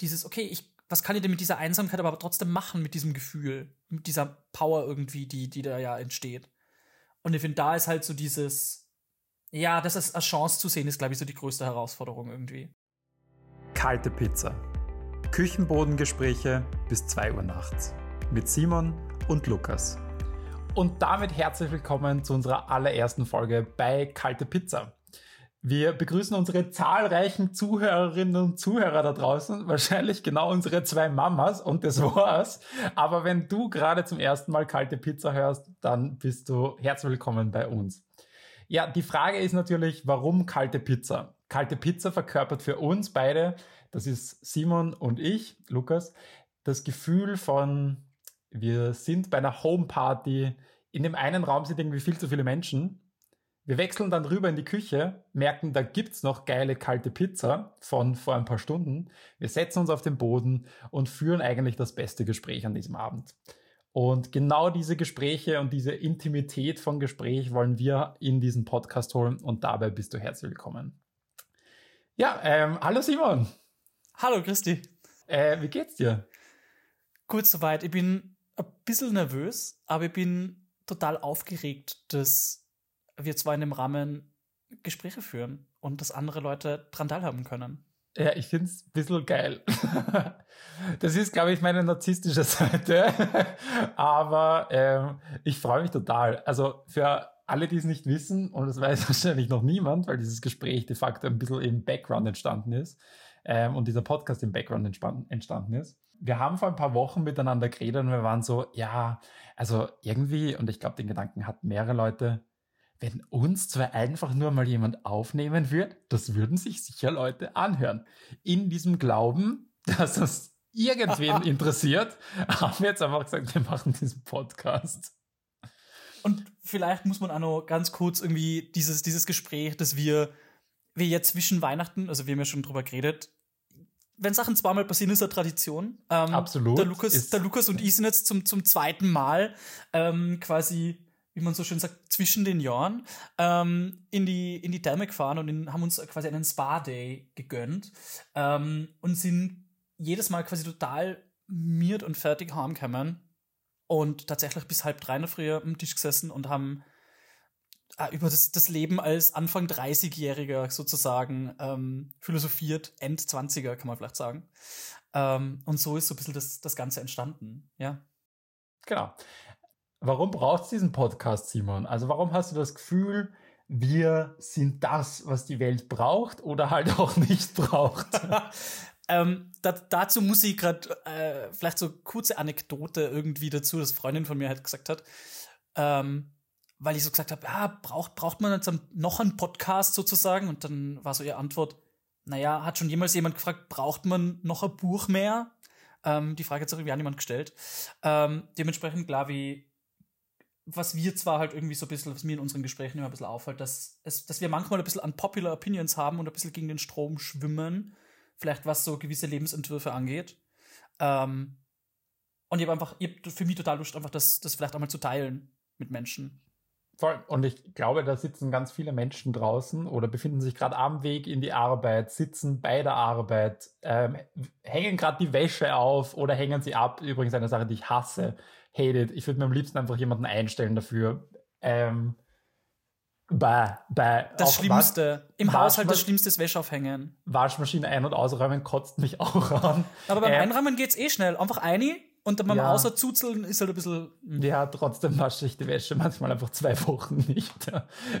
dieses, okay, ich, was kann ich denn mit dieser Einsamkeit aber trotzdem machen, mit diesem Gefühl, mit dieser Power irgendwie, die, die da ja entsteht. Und ich finde, da ist halt so dieses, ja, das ist als Chance zu sehen, ist, glaube ich, so die größte Herausforderung irgendwie. Kalte Pizza. Küchenbodengespräche bis 2 Uhr nachts. Mit Simon und Lukas. Und damit herzlich willkommen zu unserer allerersten Folge bei Kalte Pizza. Wir begrüßen unsere zahlreichen Zuhörerinnen und Zuhörer da draußen, wahrscheinlich genau unsere zwei Mamas und das war's. Aber wenn du gerade zum ersten Mal kalte Pizza hörst, dann bist du herzlich willkommen bei uns. Ja, die Frage ist natürlich, warum kalte Pizza? Kalte Pizza verkörpert für uns beide, das ist Simon und ich, Lukas, das Gefühl von, wir sind bei einer Homeparty, in dem einen Raum sind irgendwie viel zu viele Menschen wir wechseln dann rüber in die Küche, merken, da gibt's noch geile kalte Pizza von vor ein paar Stunden. Wir setzen uns auf den Boden und führen eigentlich das beste Gespräch an diesem Abend. Und genau diese Gespräche und diese Intimität von Gespräch wollen wir in diesen Podcast holen und dabei bist du herzlich willkommen. Ja, ähm, hallo Simon. Hallo Christi. Äh, wie geht's dir? Gut soweit. Ich bin ein bisschen nervös, aber ich bin total aufgeregt, dass wir zwar in dem Rahmen Gespräche führen und dass andere Leute dran teilhaben können. Ja, ich finde es ein bisschen geil. das ist, glaube ich, meine narzisstische Seite. Aber ähm, ich freue mich total. Also für alle, die es nicht wissen, und das weiß wahrscheinlich noch niemand, weil dieses Gespräch de facto ein bisschen im Background entstanden ist ähm, und dieser Podcast im Background entstanden ist. Wir haben vor ein paar Wochen miteinander geredet und wir waren so, ja, also irgendwie, und ich glaube, den Gedanken hatten mehrere Leute, wenn uns zwar einfach nur mal jemand aufnehmen wird, das würden sich sicher Leute anhören. In diesem Glauben, dass das irgendwen interessiert, haben wir jetzt einfach gesagt, wir machen diesen Podcast. Und vielleicht muss man auch noch ganz kurz irgendwie dieses, dieses Gespräch, dass wir, wir jetzt zwischen Weihnachten, also wir haben ja schon drüber geredet, wenn Sachen zweimal passieren, ist eine Tradition. Ähm, Absolut. Der Lukas, der Lukas und ich sind jetzt zum, zum zweiten Mal ähm, quasi wie man so schön sagt, zwischen den Jahren ähm, in, die, in die Therme gefahren und in, haben uns quasi einen Spa-Day gegönnt ähm, und sind jedes Mal quasi total miert und fertig heimgekommen und tatsächlich bis halb drei in der Früh am Tisch gesessen und haben äh, über das, das Leben als Anfang 30-Jähriger sozusagen ähm, philosophiert, End 20er kann man vielleicht sagen. Ähm, und so ist so ein bisschen das, das Ganze entstanden, ja. Genau. Warum braucht es diesen Podcast, Simon? Also warum hast du das Gefühl, wir sind das, was die Welt braucht oder halt auch nicht braucht? ähm, da, dazu muss ich gerade äh, vielleicht so kurze Anekdote irgendwie dazu, dass Freundin von mir halt gesagt hat, ähm, weil ich so gesagt habe, ja, braucht, braucht man jetzt noch einen Podcast sozusagen? Und dann war so ihre Antwort, naja, hat schon jemals jemand gefragt, braucht man noch ein Buch mehr? Ähm, die Frage hat sich irgendwie an jemand gestellt. Ähm, dementsprechend, klar, wie was wir zwar halt irgendwie so ein bisschen, was mir in unseren Gesprächen immer ein bisschen auffällt, dass, es, dass wir manchmal ein bisschen unpopular Opinions haben und ein bisschen gegen den Strom schwimmen, vielleicht was so gewisse Lebensentwürfe angeht. Ähm, und ich habe einfach, ich hab für mich total Lust, einfach das, das vielleicht einmal zu teilen mit Menschen. Voll. Und ich glaube, da sitzen ganz viele Menschen draußen oder befinden sich gerade am Weg in die Arbeit, sitzen bei der Arbeit, ähm, hängen gerade die Wäsche auf oder hängen sie ab. Übrigens eine Sache, die ich hasse hated. Ich würde mir am liebsten einfach jemanden einstellen dafür. Ähm, bei, bei das Schlimmste. Im Haushalt das Schlimmste ist Wäsche aufhängen. Waschmaschine ein- und ausräumen kotzt mich auch an. Aber beim ähm, Einräumen geht's eh schnell. Einfach eine und dann beim ja. Außerzuzeln ist halt ein bisschen. Hm. Ja, trotzdem wasche ich die Wäsche manchmal einfach zwei Wochen nicht.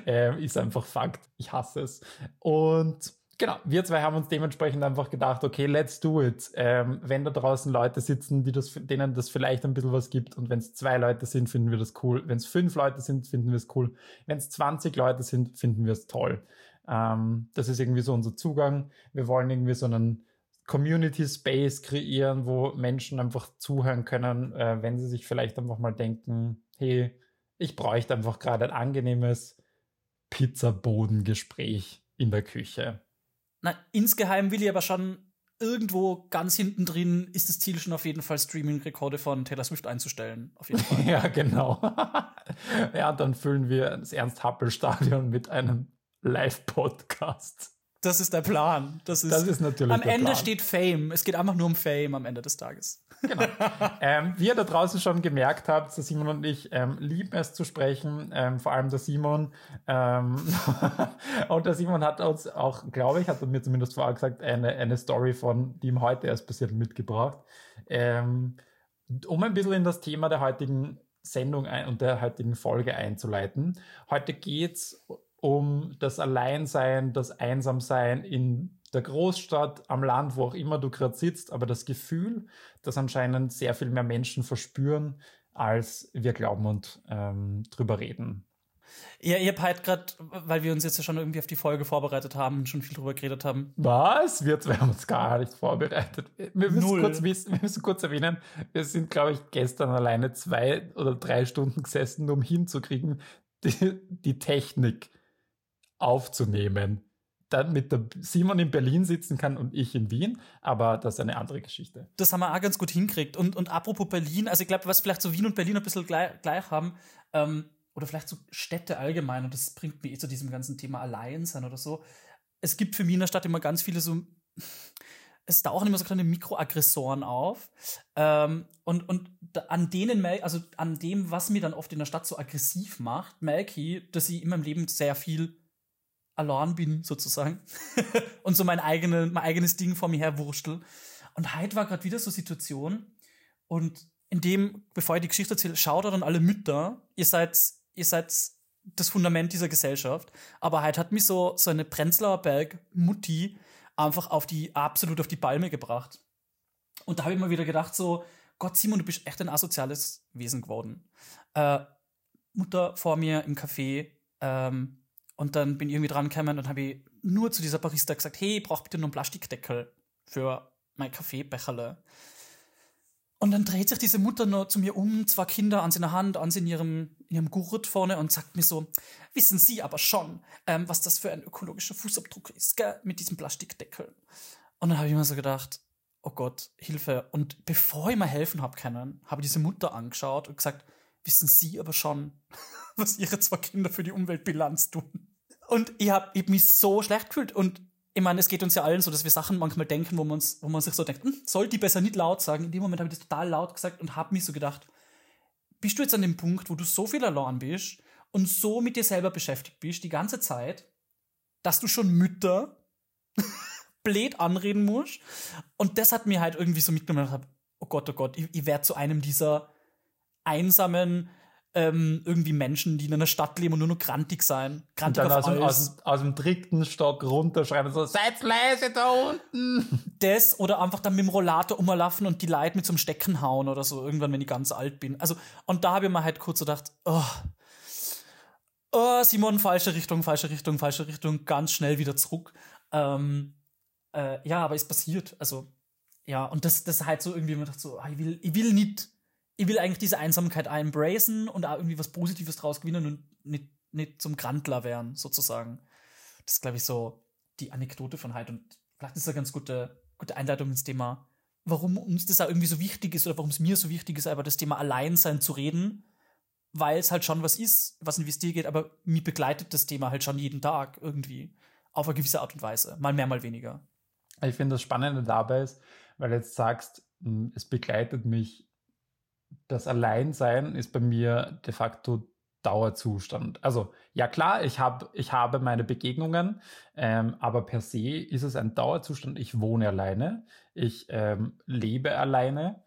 ähm, ist einfach Fakt. Ich hasse es. Und Genau, wir zwei haben uns dementsprechend einfach gedacht, okay, let's do it. Ähm, wenn da draußen Leute sitzen, die das, denen das vielleicht ein bisschen was gibt und wenn es zwei Leute sind, finden wir das cool. Wenn es fünf Leute sind, finden wir es cool. Wenn es 20 Leute sind, finden wir es toll. Ähm, das ist irgendwie so unser Zugang. Wir wollen irgendwie so einen Community Space kreieren, wo Menschen einfach zuhören können, äh, wenn sie sich vielleicht einfach mal denken, hey, ich bräuchte einfach gerade ein angenehmes Pizzabodengespräch in der Küche. Na, insgeheim will ich aber schon irgendwo ganz hinten drin ist das Ziel schon auf jeden Fall Streaming-Rekorde von Taylor Swift einzustellen. Auf jeden Fall. ja, genau. ja, dann füllen wir das Ernst-Happel-Stadion mit einem Live-Podcast. Das ist der Plan. Das ist, Das ist natürlich am der Ende Plan. steht Fame. Es geht einfach nur um Fame am Ende des Tages. Genau. ähm, wie ihr da draußen schon gemerkt habt, der Simon und ich ähm, lieben es zu sprechen, ähm, vor allem der Simon. Ähm, und der Simon hat uns auch, glaube ich, hat er mir zumindest vorher gesagt, eine, eine Story von, die ihm heute erst passiert, mitgebracht. Ähm, um ein bisschen in das Thema der heutigen Sendung ein, und der heutigen Folge einzuleiten. Heute geht's um das Alleinsein, das Einsamsein in der Großstadt, am Land, wo auch immer du gerade sitzt, aber das Gefühl, das anscheinend sehr viel mehr Menschen verspüren, als wir glauben und ähm, drüber reden. Ja, ihr habt halt gerade, weil wir uns jetzt ja schon irgendwie auf die Folge vorbereitet haben und schon viel drüber geredet haben. Was? Wir zwei haben uns gar nicht vorbereitet. Wir müssen, Null. kurz, wissen, wir müssen kurz erwähnen, wir sind, glaube ich, gestern alleine zwei oder drei Stunden gesessen, um hinzukriegen, die, die Technik aufzunehmen. Dann mit der Simon in Berlin sitzen kann und ich in Wien, aber das ist eine andere Geschichte. Das haben wir auch ganz gut hinkriegt. Und, und apropos Berlin, also ich glaube, was vielleicht so Wien und Berlin ein bisschen gleich, gleich haben, ähm, oder vielleicht so Städte allgemein, und das bringt mich eh zu diesem ganzen Thema allein sein oder so. Es gibt für mich in der Stadt immer ganz viele so, es tauchen immer so kleine Mikroaggressoren auf. Ähm, und und an denen, also an dem, was mir dann oft in der Stadt so aggressiv macht, merke ich, dass ich in meinem Leben sehr viel allein bin, sozusagen. und so mein, eigene, mein eigenes Ding vor mir her wurstel. Und heute war gerade wieder so Situation. Und in dem, bevor ich die Geschichte erzähle, schaut an alle Mütter, ihr seid, ihr seid das Fundament dieser Gesellschaft. Aber heute hat mich so, so eine Prenzlauer Berg Mutti einfach auf die, absolut auf die Palme gebracht. Und da habe ich mir wieder gedacht, so, Gott, Simon, du bist echt ein asoziales Wesen geworden. Äh, Mutter vor mir im Café, ähm, und dann bin ich irgendwie dran gekommen und habe ich nur zu dieser Barista gesagt, hey, ich brauche bitte nur einen Plastikdeckel für mein Kaffeebecherle. Und dann dreht sich diese Mutter nur zu mir um, zwei Kinder an seiner Hand, an sie in ihrem, in ihrem Gurt vorne und sagt mir so, wissen Sie aber schon, ähm, was das für ein ökologischer Fußabdruck ist, gell, mit diesem Plastikdeckel. Und dann habe ich mir so gedacht, oh Gott, Hilfe. Und bevor ich mir helfen habe können, habe ich diese Mutter angeschaut und gesagt, wissen Sie aber schon, was Ihre zwei Kinder für die Umweltbilanz tun. Und ich habe hab mich so schlecht gefühlt. Und ich meine, es geht uns ja allen so, dass wir Sachen manchmal denken, wo, man's, wo man sich so denkt, hm, soll die besser nicht laut sagen. In dem Moment habe ich das total laut gesagt und habe mich so gedacht, bist du jetzt an dem Punkt, wo du so viel allein bist und so mit dir selber beschäftigt bist, die ganze Zeit, dass du schon Mütter blöd anreden musst. Und das hat mir halt irgendwie so mitgenommen. Ich oh Gott, oh Gott, ich, ich werde zu einem dieser einsamen ähm, irgendwie Menschen, die in einer Stadt leben und nur noch grantig sein. Und Grantig dann auf aus alles. aus, aus dem dritten Stock runterschreiben, so, seid leise da unten. das oder einfach dann mit dem Rollator umlaufen und die Leute mit so einem Stecken hauen oder so, irgendwann, wenn ich ganz alt bin. Also, und da habe ich mir halt kurz so gedacht, oh, oh, Simon, falsche Richtung, falsche Richtung, falsche Richtung, ganz schnell wieder zurück. Ähm, äh, ja, aber ist passiert. Also, ja, und das, das halt so irgendwie, man dachte so, ah, ich will, ich will nicht, ich will eigentlich diese Einsamkeit auch embracen und auch irgendwie was Positives draus gewinnen und nicht, nicht zum Grandler werden, sozusagen. Das ist, glaube ich, so die Anekdote von heute. Und vielleicht ist das eine ganz gute, gute Einleitung ins Thema, warum uns das auch irgendwie so wichtig ist oder warum es mir so wichtig ist, über das Thema Alleinsein zu reden, weil es halt schon was ist, was in dir geht, aber mir begleitet das Thema halt schon jeden Tag irgendwie. Auf eine gewisse Art und Weise. Mal mehr, mal weniger. Ich finde das Spannende dabei ist, weil jetzt sagst, mh, es begleitet mich, das Alleinsein ist bei mir de facto Dauerzustand. Also ja klar, ich, hab, ich habe meine Begegnungen, ähm, aber per se ist es ein Dauerzustand. Ich wohne alleine, ich ähm, lebe alleine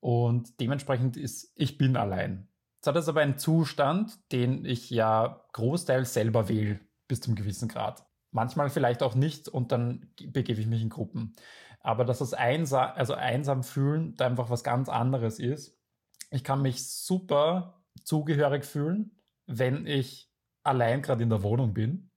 und dementsprechend ist, ich bin allein. Das ist aber ein Zustand, den ich ja großteils selber wähle, bis zum gewissen Grad. Manchmal vielleicht auch nicht und dann begebe ich mich in Gruppen. Aber dass das einsam, also einsam fühlen, da einfach was ganz anderes ist. Ich kann mich super zugehörig fühlen, wenn ich allein gerade in der Wohnung bin.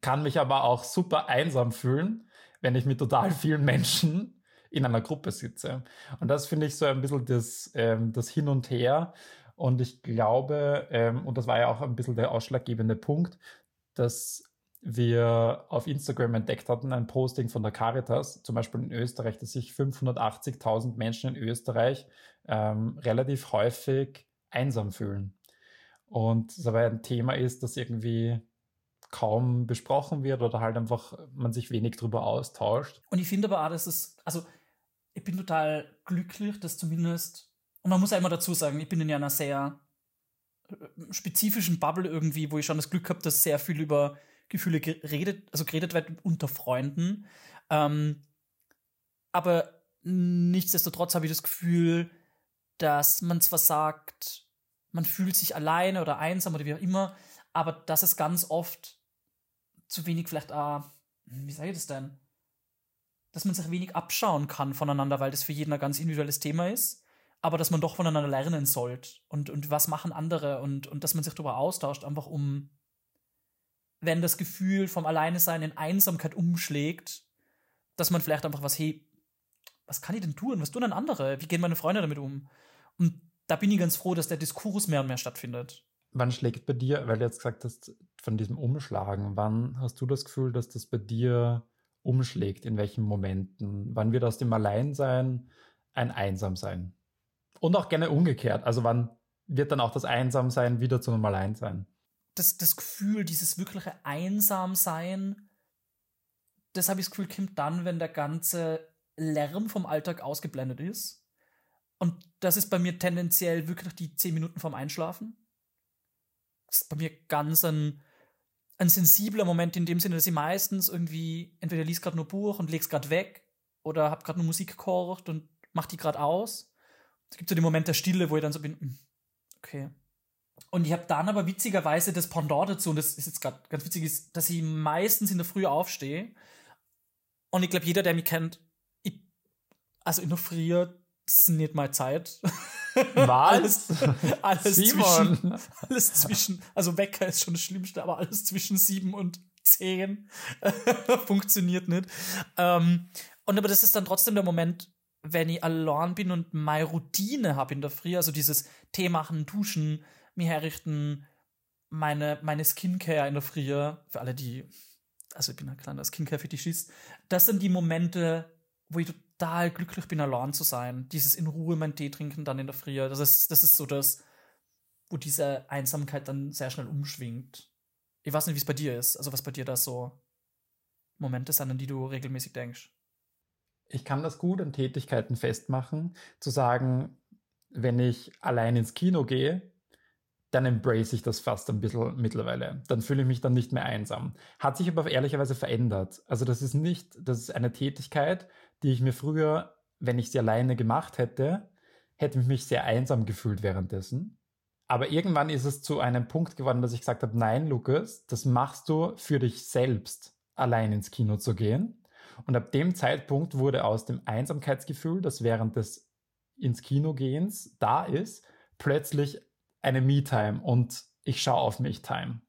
Kann mich aber auch super einsam fühlen, wenn ich mit total vielen Menschen in einer Gruppe sitze. Und das finde ich so ein bisschen das, ähm, das Hin und Her. Und ich glaube, ähm, und das war ja auch ein bisschen der ausschlaggebende Punkt, dass wir auf Instagram entdeckt hatten, ein Posting von der Caritas, zum Beispiel in Österreich, dass sich 580.000 Menschen in Österreich ähm, relativ häufig einsam fühlen. Und das aber ein Thema ist, das irgendwie kaum besprochen wird oder halt einfach man sich wenig drüber austauscht. Und ich finde aber auch, dass es, also ich bin total glücklich, dass zumindest, und man muss immer dazu sagen, ich bin in einer sehr äh, spezifischen Bubble irgendwie, wo ich schon das Glück habe, dass sehr viel über Gefühle geredet, also geredet wird unter Freunden. Ähm, aber nichtsdestotrotz habe ich das Gefühl, dass man zwar sagt, man fühlt sich alleine oder einsam oder wie auch immer, aber dass es ganz oft zu wenig vielleicht, ah, wie sage ich das denn? Dass man sich wenig abschauen kann voneinander, weil das für jeden ein ganz individuelles Thema ist, aber dass man doch voneinander lernen sollte und, und was machen andere und, und dass man sich darüber austauscht, einfach um, wenn das Gefühl vom Alleinesein in Einsamkeit umschlägt, dass man vielleicht einfach was, hey, was kann ich denn tun? Was tun denn andere? Wie gehen meine Freunde damit um? Und da bin ich ganz froh, dass der Diskurs mehr und mehr stattfindet. Wann schlägt bei dir, weil du jetzt gesagt hast, von diesem Umschlagen, wann hast du das Gefühl, dass das bei dir umschlägt? In welchen Momenten? Wann wird aus dem Alleinsein ein Einsamsein? Und auch gerne umgekehrt. Also wann wird dann auch das Einsamsein wieder zu einem Alleinsein? Das, das Gefühl, dieses wirkliche Einsamsein, das habe ich das Gefühl, kommt dann, wenn der ganze Lärm vom Alltag ausgeblendet ist. Und das ist bei mir tendenziell wirklich die zehn Minuten vorm Einschlafen. Das ist bei mir ganz ein, ein sensibler Moment in dem Sinne, dass ich meistens irgendwie entweder liest gerade nur Buch und leg's gerade weg oder hab gerade nur Musik gekocht und mach die gerade aus. Es gibt so den Moment der Stille, wo ich dann so bin, hm, okay. Und ich habe dann aber witzigerweise das Pendant dazu, und das ist jetzt gerade ganz witzig, ist, dass ich meistens in der Früh aufstehe. Und ich glaube, jeder, der mich kennt, ich, also in der Früh nicht mal Zeit. Was? alles, alles zwischen, alles zwischen, also Wecker ist schon das Schlimmste, aber alles zwischen sieben und zehn funktioniert nicht. Ähm, und aber das ist dann trotzdem der Moment, wenn ich allein bin und meine Routine habe in der Früh, also dieses Tee machen, duschen, mir herrichten, meine, meine Skincare in der Früh, für alle, die, also ich bin ein kleiner Skincare-Fetischist, das sind die Momente, wo ich total glücklich bin, allein zu sein. Dieses in Ruhe mein Tee trinken dann in der Früh. Das ist, das ist so das, wo diese Einsamkeit dann sehr schnell umschwingt. Ich weiß nicht, wie es bei dir ist. Also was bei dir da so Momente sind, an die du regelmäßig denkst. Ich kann das gut an Tätigkeiten festmachen, zu sagen, wenn ich allein ins Kino gehe, dann embrace ich das fast ein bisschen mittlerweile. Dann fühle ich mich dann nicht mehr einsam. Hat sich aber ehrlicherweise verändert. Also das ist nicht, das ist eine Tätigkeit, die ich mir früher, wenn ich sie alleine gemacht hätte, hätte ich mich sehr einsam gefühlt währenddessen. Aber irgendwann ist es zu einem Punkt geworden, dass ich gesagt habe, nein, Lukas, das machst du für dich selbst, allein ins Kino zu gehen. Und ab dem Zeitpunkt wurde aus dem Einsamkeitsgefühl, das während des ins Kino gehens da ist, plötzlich eine Me-Time und ich schaue auf mich-Time.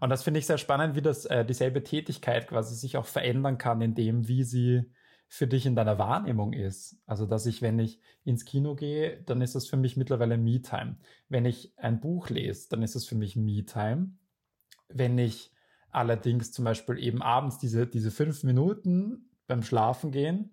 Und das finde ich sehr spannend, wie das äh, dieselbe Tätigkeit quasi sich auch verändern kann, in dem, wie sie für dich in deiner Wahrnehmung ist. Also, dass ich, wenn ich ins Kino gehe, dann ist das für mich mittlerweile Me-Time. Wenn ich ein Buch lese, dann ist das für mich Me-Time. Wenn ich allerdings zum Beispiel eben abends diese, diese fünf Minuten beim Schlafen gehen,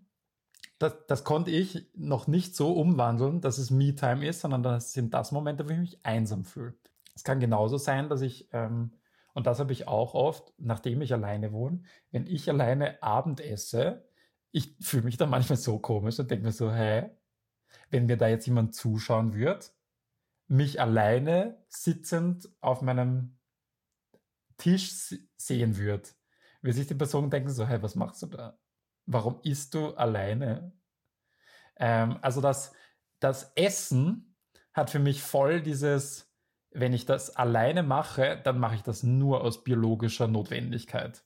das, das konnte ich noch nicht so umwandeln, dass es Me-Time ist, sondern das sind das Momente, wo ich mich einsam fühle. Es kann genauso sein, dass ich, ähm, und das habe ich auch oft, nachdem ich alleine wohne, wenn ich alleine Abend esse, ich fühle mich dann manchmal so komisch und denke mir so, hä, wenn mir da jetzt jemand zuschauen wird, mich alleine sitzend auf meinem Tisch sehen wird, würde sich die Person denken so, hey, was machst du da? Warum isst du alleine? Ähm, also das, das Essen hat für mich voll dieses, wenn ich das alleine mache, dann mache ich das nur aus biologischer Notwendigkeit.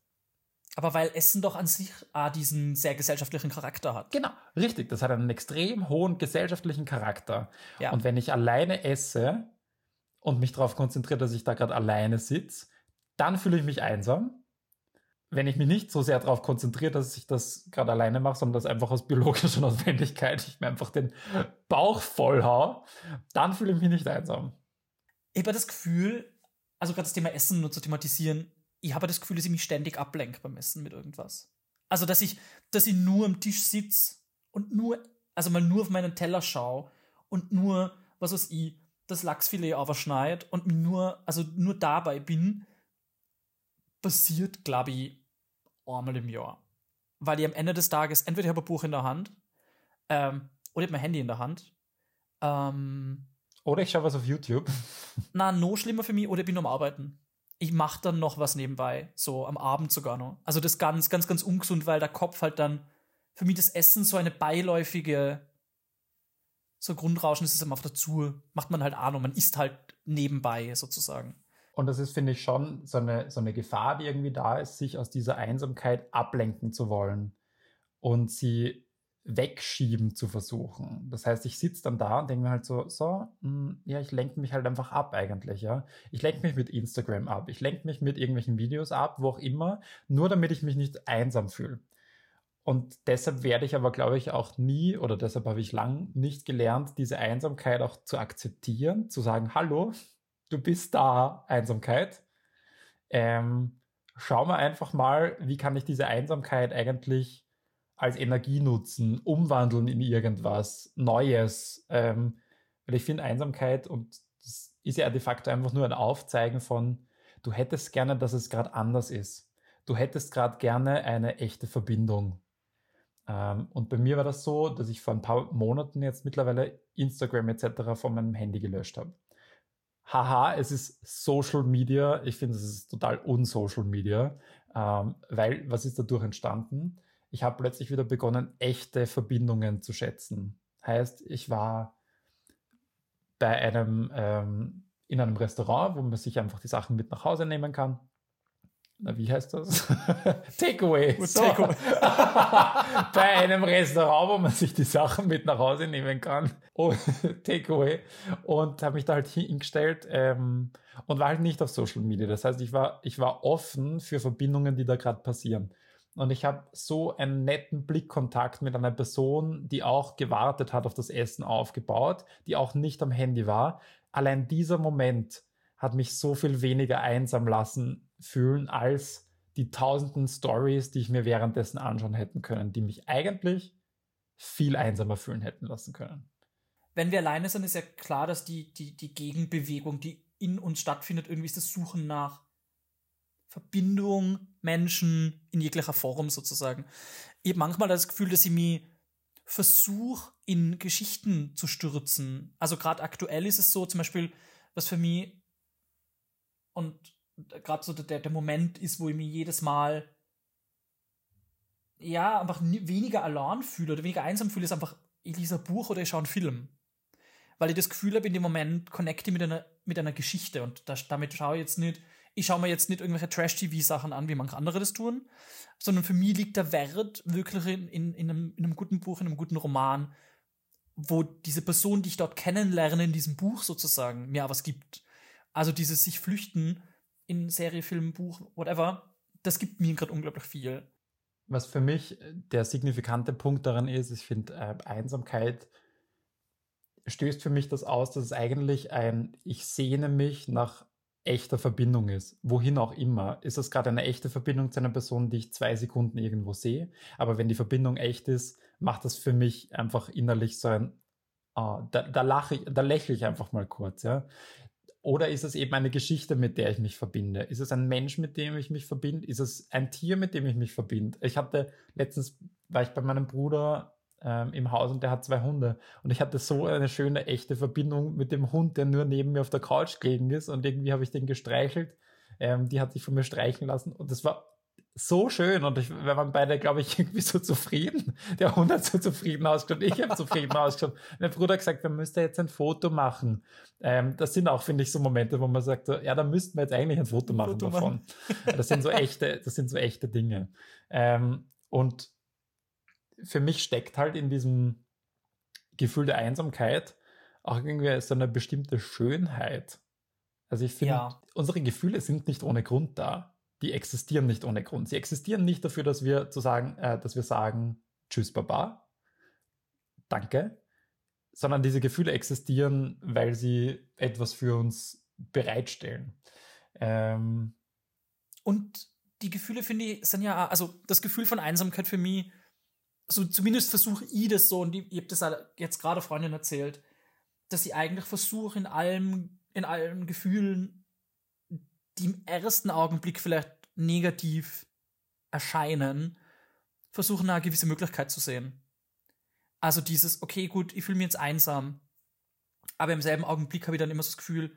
Aber weil Essen doch an sich ah, diesen sehr gesellschaftlichen Charakter hat. Genau, richtig. Das hat einen extrem hohen gesellschaftlichen Charakter. Ja. Und wenn ich alleine esse und mich darauf konzentriere, dass ich da gerade alleine sitze, dann fühle ich mich einsam. Wenn ich mich nicht so sehr darauf konzentriere, dass ich das gerade alleine mache, sondern das einfach aus biologischer Notwendigkeit, ich mir einfach den Bauch voll hau, dann fühle ich mich nicht einsam. Ich habe das Gefühl, also gerade das Thema Essen nur zu thematisieren, ich habe das Gefühl, dass ich mich ständig ablenke beim Essen mit irgendwas. Also, dass ich, dass ich nur am Tisch sitze und nur, also mal nur auf meinen Teller schaue und nur, was weiß ich, das Lachsfilet aber schneid und mir nur, also nur dabei bin, passiert, glaube ich, einmal im Jahr. Weil ich am Ende des Tages, entweder ich habe ein Buch in der Hand ähm, oder ich habe mein Handy in der Hand. Ähm, oder ich schaue was auf YouTube. Na, noch schlimmer für mich, oder ich bin am Arbeiten. Ich mache dann noch was nebenbei, so am Abend sogar noch. Also das ganz, ganz, ganz ungesund, weil der Kopf halt dann für mich das Essen so eine beiläufige, so Grundrauschen ist es einfach dazu, macht man halt noch, man isst halt nebenbei sozusagen. Und das ist, finde ich, schon so eine, so eine Gefahr, die irgendwie da ist, sich aus dieser Einsamkeit ablenken zu wollen und sie wegschieben zu versuchen. Das heißt, ich sitze dann da und denke mir halt so, so, mh, hm, ja, ich lenke mich halt einfach ab eigentlich, ja. Ich lenke mich mit Instagram ab, ich lenke mich mit irgendwelchen Videos ab, wo auch immer, nur damit ich mich nicht einsam fühle. Und deshalb werde ich aber, glaube ich, auch nie, oder deshalb habe ich lang nicht gelernt, diese Einsamkeit auch zu akzeptieren, zu sagen, hallo, du bist da, Einsamkeit. Ähm, schau mal einfach mal, wie kann ich diese Einsamkeit eigentlich als Energie nutzen, umwandeln in irgendwas Neues. Ähm, weil ich finde Einsamkeit, und das ist ja de facto einfach nur ein Aufzeigen von, du hättest gerne, dass es gerade anders ist. Du hättest gerade gerne eine echte Verbindung. Ähm, und bei mir war das so, dass ich vor ein paar Monaten jetzt mittlerweile Instagram etc. von meinem Handy gelöscht habe haha, es ist Social Media. Ich finde, es ist total unsocial Media, ähm, weil was ist dadurch entstanden? Ich habe plötzlich wieder begonnen, echte Verbindungen zu schätzen. Heißt, ich war bei einem ähm, in einem Restaurant, wo man sich einfach die Sachen mit nach Hause nehmen kann na, wie heißt das? Takeaway. So. Takeaway. Bei einem Restaurant, wo man sich die Sachen mit nach Hause nehmen kann. Oh, Takeaway. Und habe mich da halt hingestellt ähm, und war halt nicht auf Social Media. Das heißt, ich war, ich war offen für Verbindungen, die da gerade passieren. Und ich habe so einen netten Blickkontakt mit einer Person, die auch gewartet hat auf das Essen aufgebaut, die auch nicht am Handy war. Allein dieser Moment hat mich so viel weniger einsam lassen fühlen als die tausenden Stories, die ich mir währenddessen anschauen hätten können, die mich eigentlich viel einsamer fühlen hätten lassen können. Wenn wir alleine sind, ist ja klar, dass die, die, die Gegenbewegung, die in uns stattfindet, irgendwie ist das Suchen nach Verbindung, Menschen in jeglicher Form sozusagen. Ich habe manchmal das Gefühl, dass ich mich versuche, in Geschichten zu stürzen. Also gerade aktuell ist es so, zum Beispiel, was für mich und gerade so der, der Moment ist, wo ich mich jedes Mal ja, einfach weniger allein fühle oder weniger einsam fühle, ist einfach, ich lese ein Buch oder ich schaue einen Film. Weil ich das Gefühl habe, in dem Moment connecte ich mit einer, mit einer Geschichte und das, damit schaue ich jetzt nicht, ich schaue mir jetzt nicht irgendwelche Trash-TV-Sachen an, wie manche andere das tun, sondern für mich liegt der Wert wirklich in, in, in, einem, in einem guten Buch, in einem guten Roman, wo diese Person, die ich dort kennenlerne, in diesem Buch sozusagen, mir was gibt. Also dieses sich flüchten in Serie, Film, Buch, whatever, das gibt mir gerade unglaublich viel. Was für mich der signifikante Punkt daran ist, ich finde, äh, Einsamkeit stößt für mich das aus, dass es eigentlich ein, ich sehne mich nach echter Verbindung ist. Wohin auch immer. Ist das gerade eine echte Verbindung zu einer Person, die ich zwei Sekunden irgendwo sehe? Aber wenn die Verbindung echt ist, macht das für mich einfach innerlich so ein, oh, da, da lache ich, da lächle ich einfach mal kurz, ja. Oder ist es eben eine Geschichte, mit der ich mich verbinde? Ist es ein Mensch, mit dem ich mich verbinde? Ist es ein Tier, mit dem ich mich verbinde? Ich hatte letztens, war ich bei meinem Bruder ähm, im Haus und der hat zwei Hunde. Und ich hatte so eine schöne, echte Verbindung mit dem Hund, der nur neben mir auf der Couch gelegen ist. Und irgendwie habe ich den gestreichelt. Ähm, die hat sich von mir streichen lassen. Und das war so schön und ich, wir waren beide, glaube ich, irgendwie so zufrieden. Der Hund hat so zufrieden ausgeschaut, ich habe zufrieden ausgeschaut. Mein Bruder hat gesagt, wir müssten jetzt ein Foto machen. Ähm, das sind auch, finde ich, so Momente, wo man sagt, so, ja, da müssten wir jetzt eigentlich ein Foto machen Foto davon. Machen. Das sind so echte, das sind so echte Dinge. Ähm, und für mich steckt halt in diesem Gefühl der Einsamkeit auch irgendwie so eine bestimmte Schönheit. Also ich finde, ja. unsere Gefühle sind nicht ohne Grund da die existieren nicht ohne Grund. Sie existieren nicht dafür, dass wir zu sagen, äh, dass wir sagen, tschüss, Baba, danke, sondern diese Gefühle existieren, weil sie etwas für uns bereitstellen. Ähm, und die Gefühle, finde ich, sind ja, also das Gefühl von Einsamkeit für mich, so zumindest versuche ich das so, und ich, ich habe das jetzt gerade Freundin erzählt, dass ich eigentlich versuche, in allem, in allen Gefühlen die im ersten Augenblick vielleicht negativ erscheinen, versuchen eine gewisse Möglichkeit zu sehen. Also dieses, okay, gut, ich fühle mich jetzt einsam, aber im selben Augenblick habe ich dann immer so das Gefühl,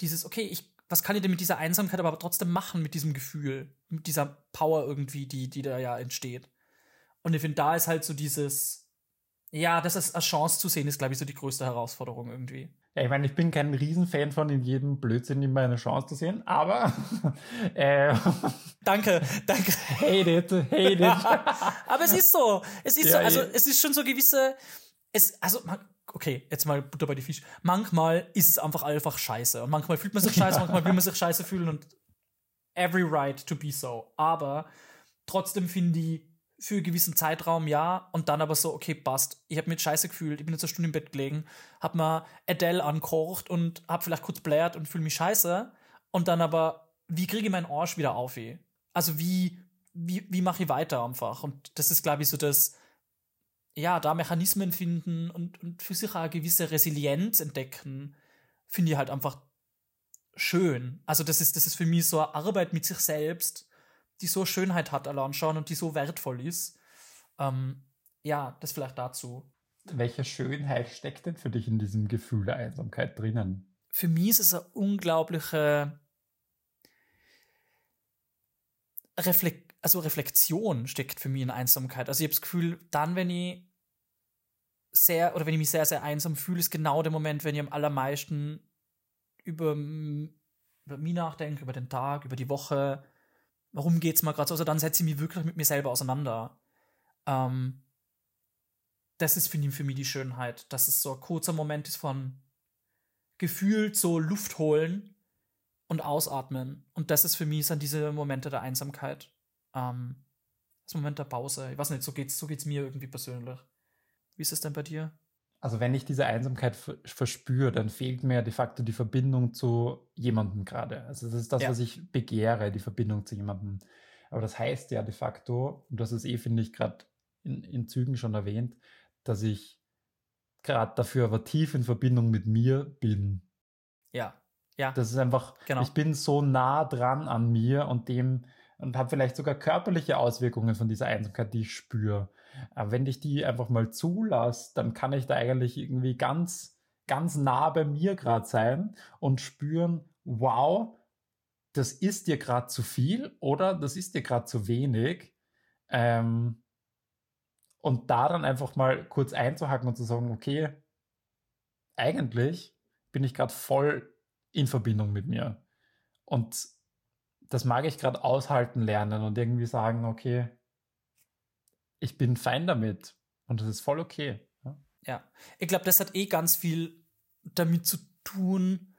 dieses, okay, ich, was kann ich denn mit dieser Einsamkeit aber trotzdem machen, mit diesem Gefühl, mit dieser Power irgendwie, die, die da ja entsteht. Und ich finde, da ist halt so dieses, ja, das eine Chance zu sehen, ist, glaube ich, so die größte Herausforderung irgendwie. Ja, ich meine, ich bin kein Riesenfan von in jedem Blödsinn immer eine Chance zu sehen, aber äh, Danke, danke. Hate it, hate it. aber es ist so. Es ist Ja, so, also eh. es ist schon so gewisse. Es, also, man, okay, jetzt mal Butter bei die Fisch. Manchmal ist es einfach einfach scheiße. Und manchmal fühlt man sich scheiße, manchmal will man sich scheiße fühlen und every right to be so. Aber trotzdem finde ich, für einen gewissen Zeitraum ja und dann aber so, okay, passt. Ich habe mich scheiße gefühlt, ich bin jetzt eine Stunde im Bett gelegen, hab mal Adele ankocht und hab vielleicht kurz blärt und fühle mich scheiße. Und dann aber, wie kriege ich meinen Arsch wieder auf? eh? Also wie, wie, wie mache ich weiter einfach? Und das ist, glaube ich, so das, ja, da Mechanismen finden und, und für sich auch eine gewisse Resilienz entdecken, finde ich halt einfach schön. Also das ist, das ist für mich so eine Arbeit mit sich selbst, die so Schönheit hat allein schon und die so wertvoll ist. Ähm, ja, das vielleicht dazu. Welche Schönheit steckt denn für dich in diesem Gefühl der Einsamkeit drinnen? Für mich ist es eine unglaubliche Reflek also Reflexion steckt für mich in Einsamkeit. Also ich habe das Gefühl, dann, wenn ich sehr oder wenn ich mich sehr, sehr einsam fühle, ist genau der Moment, wenn ich am allermeisten über, über mich nachdenke, über den Tag, über die Woche. Warum geht's mir gerade so? Also dann setze ich mich wirklich mit mir selber auseinander. Ähm, das ist, ich, für mich die Schönheit, dass es so ein kurzer Moment ist von gefühlt so Luft holen und ausatmen. Und das ist für mich sind diese Momente der Einsamkeit. Ähm, das Moment der Pause. Ich weiß nicht, so geht's, so geht's mir irgendwie persönlich. Wie ist es denn bei dir? Also wenn ich diese Einsamkeit ver- verspüre, dann fehlt mir de facto die Verbindung zu jemandem gerade. Also das ist das, Ja. was ich begehre, die Verbindung zu jemandem. Aber das heißt ja de facto, und das ist eh, finde ich, gerade in, in Zügen schon erwähnt, dass ich gerade dafür aber tief in Verbindung mit mir bin. Ja, ja, Das ist einfach, Genau. ich bin so nah dran an mir und dem und habe vielleicht sogar körperliche Auswirkungen von dieser Einsamkeit, die ich spüre. Aber wenn ich die einfach mal zulasse, dann kann ich da eigentlich irgendwie ganz, ganz nah bei mir gerade sein und spüren, wow, das ist dir gerade zu viel oder das ist dir gerade zu wenig. Ähm, und da dann einfach mal kurz einzuhaken und zu sagen, okay, eigentlich bin ich gerade voll in Verbindung mit mir. Und das mag ich gerade aushalten lernen und irgendwie sagen, okay, ich bin fein damit und das ist voll okay. Ja? ja. Ich glaube, das hat eh ganz viel damit zu tun,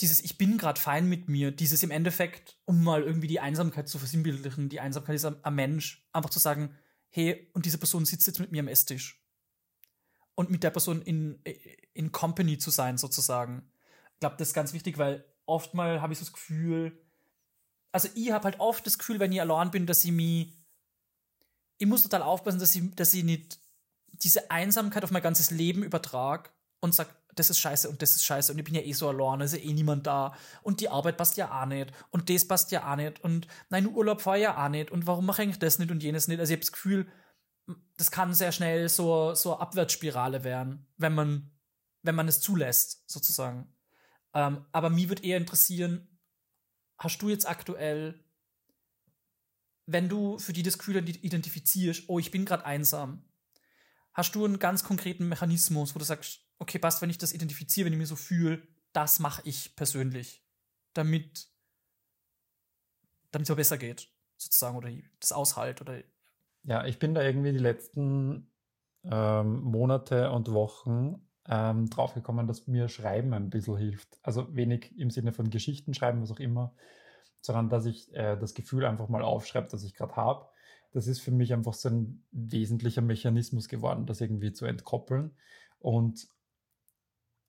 dieses Ich bin gerade fein mit mir, dieses im Endeffekt, um mal irgendwie die Einsamkeit zu versinnbildlichen, die Einsamkeit ist am, am Mensch, einfach zu sagen, hey, und diese Person sitzt jetzt mit mir am Esstisch. Und mit der Person in, in Company zu sein, sozusagen. Ich glaube, das ist ganz wichtig, weil oftmal habe ich so das Gefühl, also ich habe halt oft das Gefühl, wenn ich allein bin, dass ich mich, ich muss total aufpassen, dass ich, dass ich nicht diese Einsamkeit auf mein ganzes Leben übertrag und sag, das ist scheiße und das ist scheiße und ich bin ja eh so allein, es ist ja eh niemand da und die Arbeit passt ja auch nicht und das passt ja auch nicht und nein, Urlaub fahr ja auch nicht und warum mache ich das nicht und jenes nicht? Also ich habe das Gefühl, das kann sehr schnell so, so eine Abwärtsspirale werden, wenn man, wenn man es zulässt, sozusagen. Ähm, aber mich würde eher interessieren, hast du jetzt aktuell, wenn du für die das Gefühl identifizierst, oh, ich bin gerade einsam, hast du einen ganz konkreten Mechanismus, wo du sagst, okay, passt, wenn ich das identifiziere, wenn ich mich so fühle, das mache ich persönlich, damit es mir besser geht, sozusagen, oder das aushalt oder Ja, ich bin da irgendwie die letzten ähm, Monate und Wochen ähm, draufgekommen, dass mir Schreiben ein bisschen hilft. Also wenig im Sinne von Geschichten schreiben, was auch immer, sondern dass ich äh, das Gefühl einfach mal aufschreibe, das ich gerade habe. Das ist für mich einfach so ein wesentlicher Mechanismus geworden, das irgendwie zu entkoppeln. Und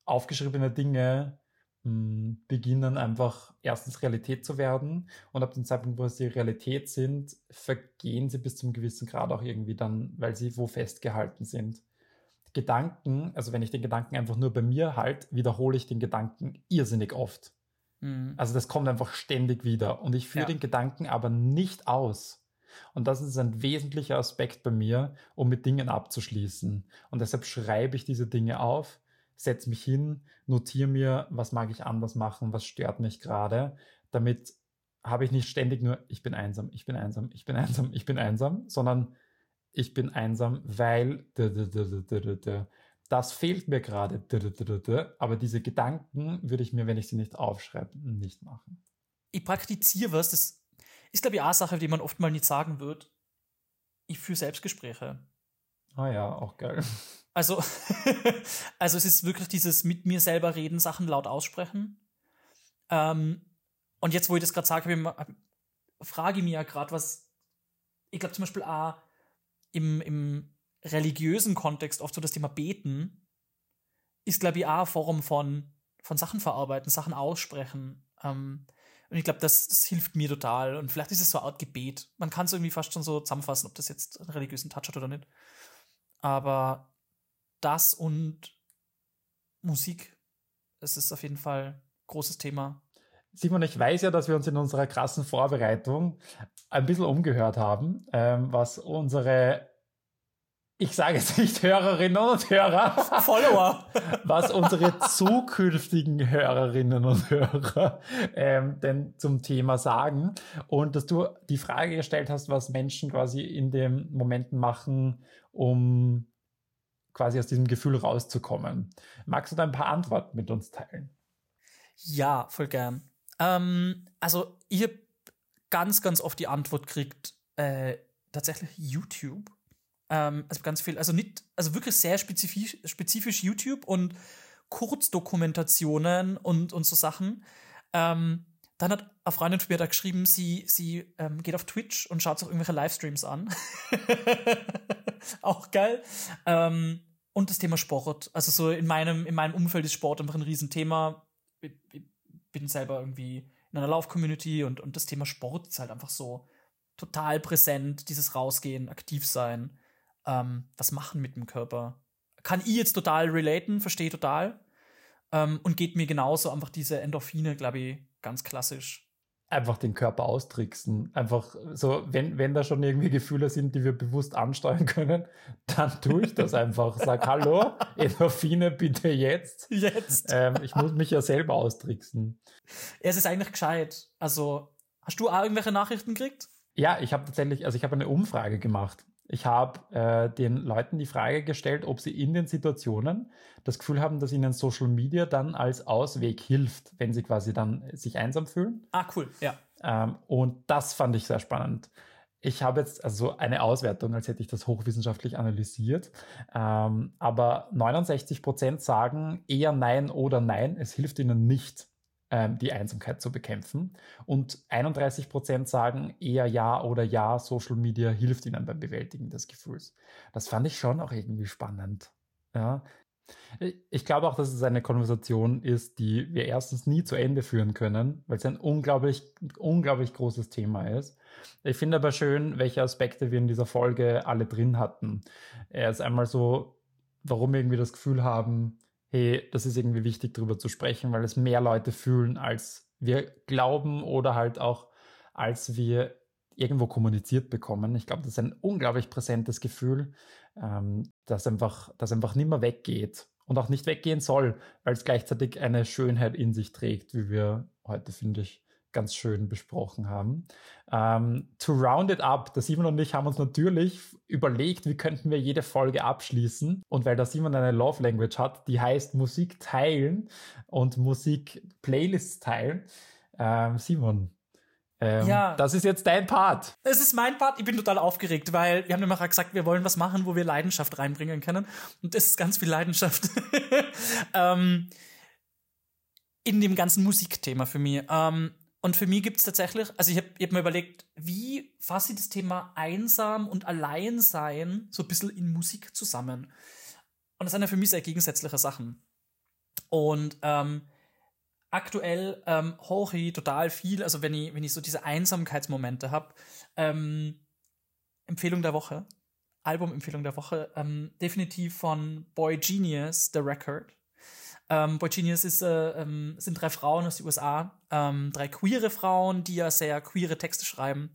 aufgeschriebene Dinge mh, beginnen einfach erstens Realität zu werden und ab dem Zeitpunkt, wo sie Realität sind, vergehen sie bis zum gewissen Grad auch irgendwie dann, weil sie wo festgehalten sind. Gedanken, also wenn ich den Gedanken einfach nur bei mir halt, wiederhole ich den Gedanken irrsinnig oft. Mhm. Also das kommt einfach ständig wieder und ich führe ja. den Gedanken aber nicht aus. Und das ist ein wesentlicher Aspekt bei mir, um mit Dingen abzuschließen. Und deshalb schreibe ich diese Dinge auf, setze mich hin, notiere mir, was mag ich anders machen, was stört mich gerade, damit habe ich nicht ständig nur, ich bin einsam, ich bin einsam, ich bin einsam, ich bin einsam, sondern ich bin einsam, weil das fehlt mir gerade. Aber diese Gedanken würde ich mir, wenn ich sie nicht aufschreibe, nicht machen. Ich praktiziere was, das ist, glaube ich, auch eine Sache, die man oft mal nicht sagen wird. Ich führe Selbstgespräche. Ah ja, auch geil. Also, also es ist wirklich dieses mit mir selber reden, Sachen laut aussprechen. Ähm, und jetzt, wo ich das gerade sage, frage ich mich ja gerade, was, ich glaube zum Beispiel auch im, im religiösen Kontext oft so das Thema Beten ist, glaube ich, auch eine Form von, von Sachen verarbeiten, Sachen aussprechen. Ähm, und ich glaube, das, das, hilft mir total. Und vielleicht ist es so eine Art Gebet. Man kann es irgendwie fast schon so zusammenfassen, ob das jetzt einen religiösen Touch hat oder nicht. Aber das und Musik, es ist auf jeden Fall ein großes Thema. Simon, ich weiß ja, dass wir uns in unserer krassen Vorbereitung ein bisschen umgehört haben, ähm, was unsere ich sage jetzt nicht Hörerinnen und Hörer, Follower, was unsere zukünftigen Hörerinnen und Hörer ähm, denn zum Thema sagen und dass du die Frage gestellt hast, was Menschen quasi in den Momenten machen, um quasi aus diesem Gefühl rauszukommen. Magst du da ein paar Antworten mit uns teilen? Ja, voll gern. Ähm, also ich habe ganz, ganz oft die Antwort kriegt, äh, tatsächlich YouTube ähm, also ganz viel, also nicht, also wirklich sehr spezifisch, spezifisch YouTube und Kurzdokumentationen und, und so Sachen. Ähm, dann hat eine Freundin von mir da geschrieben, sie, sie ähm, geht auf Twitch und schaut sich irgendwelche Livestreams an. Auch geil. Ähm, und das Thema Sport. Also so in meinem, in meinem Umfeld ist Sport einfach ein Riesenthema. Ich, ich bin selber irgendwie in einer Lauf-Community und, und das Thema Sport ist halt einfach so total präsent, dieses Rausgehen, aktiv sein ähm, was machen mit dem Körper. Kann ich jetzt total relaten, verstehe total. Ähm, und geht mir genauso einfach diese Endorphine, glaube ich, ganz klassisch. Einfach den Körper austricksen. Einfach so, wenn, wenn da schon irgendwie Gefühle sind, die wir bewusst ansteuern können, dann tue ich das einfach. Sag Hallo, Endorphine, bitte jetzt. Jetzt. Ähm, ich muss mich ja selber austricksen. Es ist eigentlich gescheit. Also, hast du auch irgendwelche Nachrichten gekriegt? Ja, ich habe tatsächlich, also ich habe eine Umfrage gemacht ich habe äh, den Leuten die Frage gestellt, ob sie in den Situationen das Gefühl haben, dass ihnen Social Media dann als Ausweg hilft, wenn sie quasi dann sich einsam fühlen. Ah, cool, ja. Ähm, und das fand ich sehr spannend. Ich habe jetzt also eine Auswertung, als hätte ich das hochwissenschaftlich analysiert. Ähm, aber 69 Prozent sagen eher Nein oder Nein, es hilft ihnen nicht die Einsamkeit zu bekämpfen. Und 31 Prozent sagen eher ja oder ja, Social Media hilft ihnen beim Bewältigen des Gefühls. Das fand ich schon auch irgendwie spannend. Ja. Ich glaube auch, dass es eine Konversation ist, die wir erstens nie zu Ende führen können, weil es ein unglaublich, unglaublich großes Thema ist. Ich finde aber schön, welche Aspekte wir in dieser Folge alle drin hatten. Er ist einmal so, warum wir irgendwie das Gefühl haben, hey, das ist irgendwie wichtig, darüber zu sprechen, weil es mehr Leute fühlen, als wir glauben oder halt auch, als wir irgendwo kommuniziert bekommen. Ich glaube, das ist ein unglaublich präsentes Gefühl, ähm, das einfach, das einfach nicht mehr weggeht und auch nicht weggehen soll, weil es gleichzeitig eine Schönheit in sich trägt, wie wir heute, finde ich, ganz schön besprochen haben. Ähm, to round it up, der Simon und ich haben uns natürlich überlegt, wie könnten wir jede Folge abschließen. Und weil der Simon eine Love Language hat, die heißt Musik teilen und Musik Playlists teilen. Ähm, Simon, ähm, ja. Das ist jetzt dein Part. Es ist mein Part. Ich bin total aufgeregt, weil wir haben immer gesagt, wir wollen was machen, wo wir Leidenschaft reinbringen können. Und das ist ganz viel Leidenschaft. ähm, in dem ganzen Musikthema für mich. Ähm, und für mich gibt es tatsächlich, also ich habe hab mir überlegt, wie fasse ich das Thema einsam und Alleinsein so ein bisschen in Musik zusammen. Und das sind ja für mich sehr gegensätzliche Sachen. Und ähm, aktuell ähm, hoch ich total viel, also wenn ich, wenn ich so diese Einsamkeitsmomente habe, ähm, Empfehlung der Woche, Album-Empfehlung der Woche, ähm, definitiv von Boy Genius, The Record. Ähm, Genius ist, äh, ähm, sind drei Frauen aus den USA, ähm, drei queere Frauen, die ja sehr queere Texte schreiben,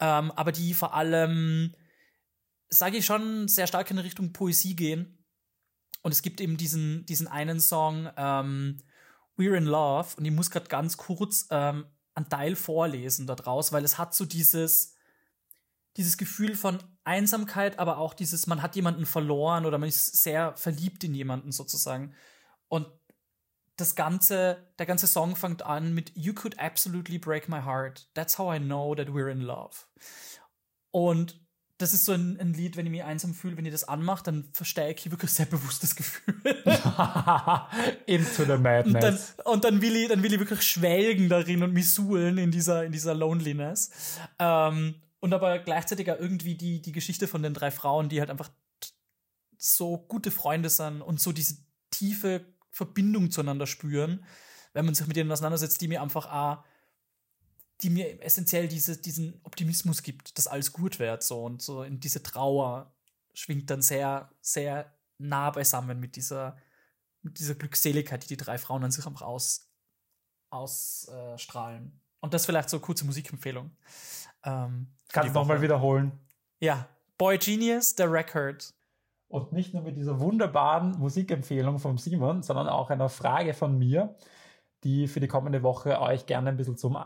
ähm, aber die vor allem, sage ich schon, sehr stark in Richtung Poesie gehen. Und es gibt eben diesen, diesen einen Song, ähm, We're in Love, und ich muss gerade ganz kurz ähm, einen Teil vorlesen daraus, weil es hat so dieses, dieses Gefühl von Einsamkeit, aber auch dieses, man hat jemanden verloren oder man ist sehr verliebt in jemanden sozusagen. Und das ganze, der ganze Song fängt an mit You could absolutely break my heart. That's how I know that we're in love. Und das ist so ein, ein, Lied, wenn ich mich einsam fühle, wenn ich das anmache, dann versteige ich wirklich sehr bewusst das Gefühl. Into the madness. Und, dann, und dann, will ich, dann will ich wirklich schwelgen darin und mich suhlen in dieser, in dieser Loneliness. Ähm, und aber gleichzeitig auch irgendwie die, die Geschichte von den drei Frauen, die halt einfach so gute Freunde sind und so diese tiefe Verbindung zueinander spüren, wenn man sich mit denen auseinandersetzt, die mir einfach auch, die mir essentiell diese, diesen Optimismus gibt, dass alles gut wird, so und so in diese Trauer schwingt dann sehr, sehr nah beisammen mit dieser, mit dieser Glückseligkeit, die die drei Frauen an sich einfach aus, ausstrahlen. Äh, und das vielleicht so eine kurze Musikempfehlung. Ähm, Kannst du nochmal wiederholen? Ja, Boy Genius, The Record. Und nicht nur mit dieser wunderbaren Musikempfehlung von Simon, sondern auch einer Frage von mir, die für die kommende Woche euch gerne ein bisschen zum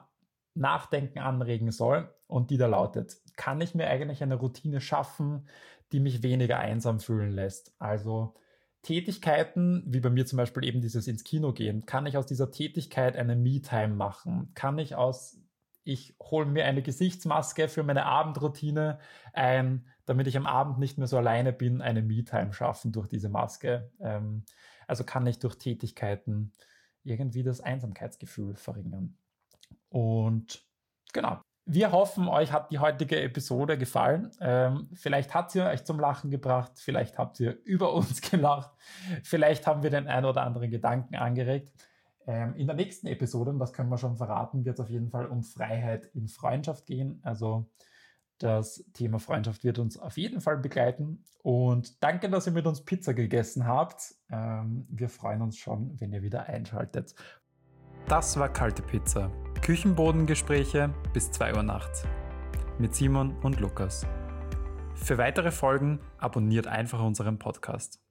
Nachdenken anregen soll. Und die da lautet, kann ich mir eigentlich eine Routine schaffen, die mich weniger einsam fühlen lässt? Also Tätigkeiten, wie bei mir zum Beispiel eben dieses ins Kino gehen, kann ich aus dieser Tätigkeit eine Me-Time machen? Kann ich aus ich hole mir eine Gesichtsmaske für meine Abendroutine ein, damit ich am Abend nicht mehr so alleine bin, eine Me-Time schaffen durch diese Maske. Ähm, also kann ich durch Tätigkeiten irgendwie das Einsamkeitsgefühl verringern. Und genau. Wir hoffen, euch hat die heutige Episode gefallen. Ähm, vielleicht hat sie euch zum Lachen gebracht, vielleicht habt ihr über uns gelacht, vielleicht haben wir den ein oder anderen Gedanken angeregt. Ähm, in der nächsten Episode, und das können wir schon verraten, wird es auf jeden Fall um Freiheit in Freundschaft gehen. Also das Thema Freundschaft wird uns auf jeden Fall begleiten. Und danke, dass ihr mit uns Pizza gegessen habt. Ähm, wir freuen uns schon, wenn ihr wieder einschaltet. Das war Kalte Pizza. Küchenbodengespräche bis 2 Uhr nachts. Mit Simon und Lukas. Für weitere Folgen abonniert einfach unseren Podcast.